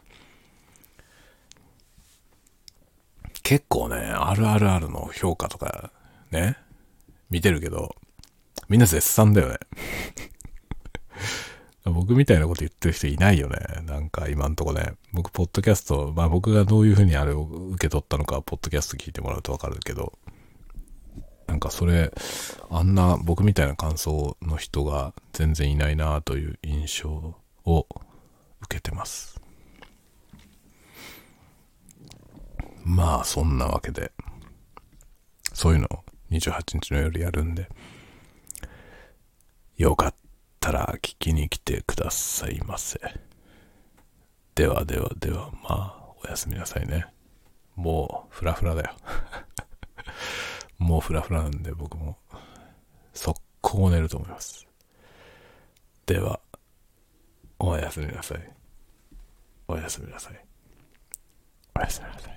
結構ね、あるあるあるの評価とかね、見てるけど、みんな絶賛だよね。僕みたいなこと言ってる人いないよね。なんか今んとこね。僕、ポッドキャスト、まあ僕がどういうふうにあれを受け取ったのか、ポッドキャスト聞いてもらうとわかるけど、なんかそれ、あんな僕みたいな感想の人が全然いないなという印象を受けてます。まあそんなわけで、そういうのを28日の夜やるんで、よかったったら聞きに来てくださいませ。ではではでは、まあ、おやすみなさいね。もう、フラフラだよ。もうフラフラなんで僕も、速攻寝ると思います。では、おやすみなさい。おやすみなさい。おやすみなさい。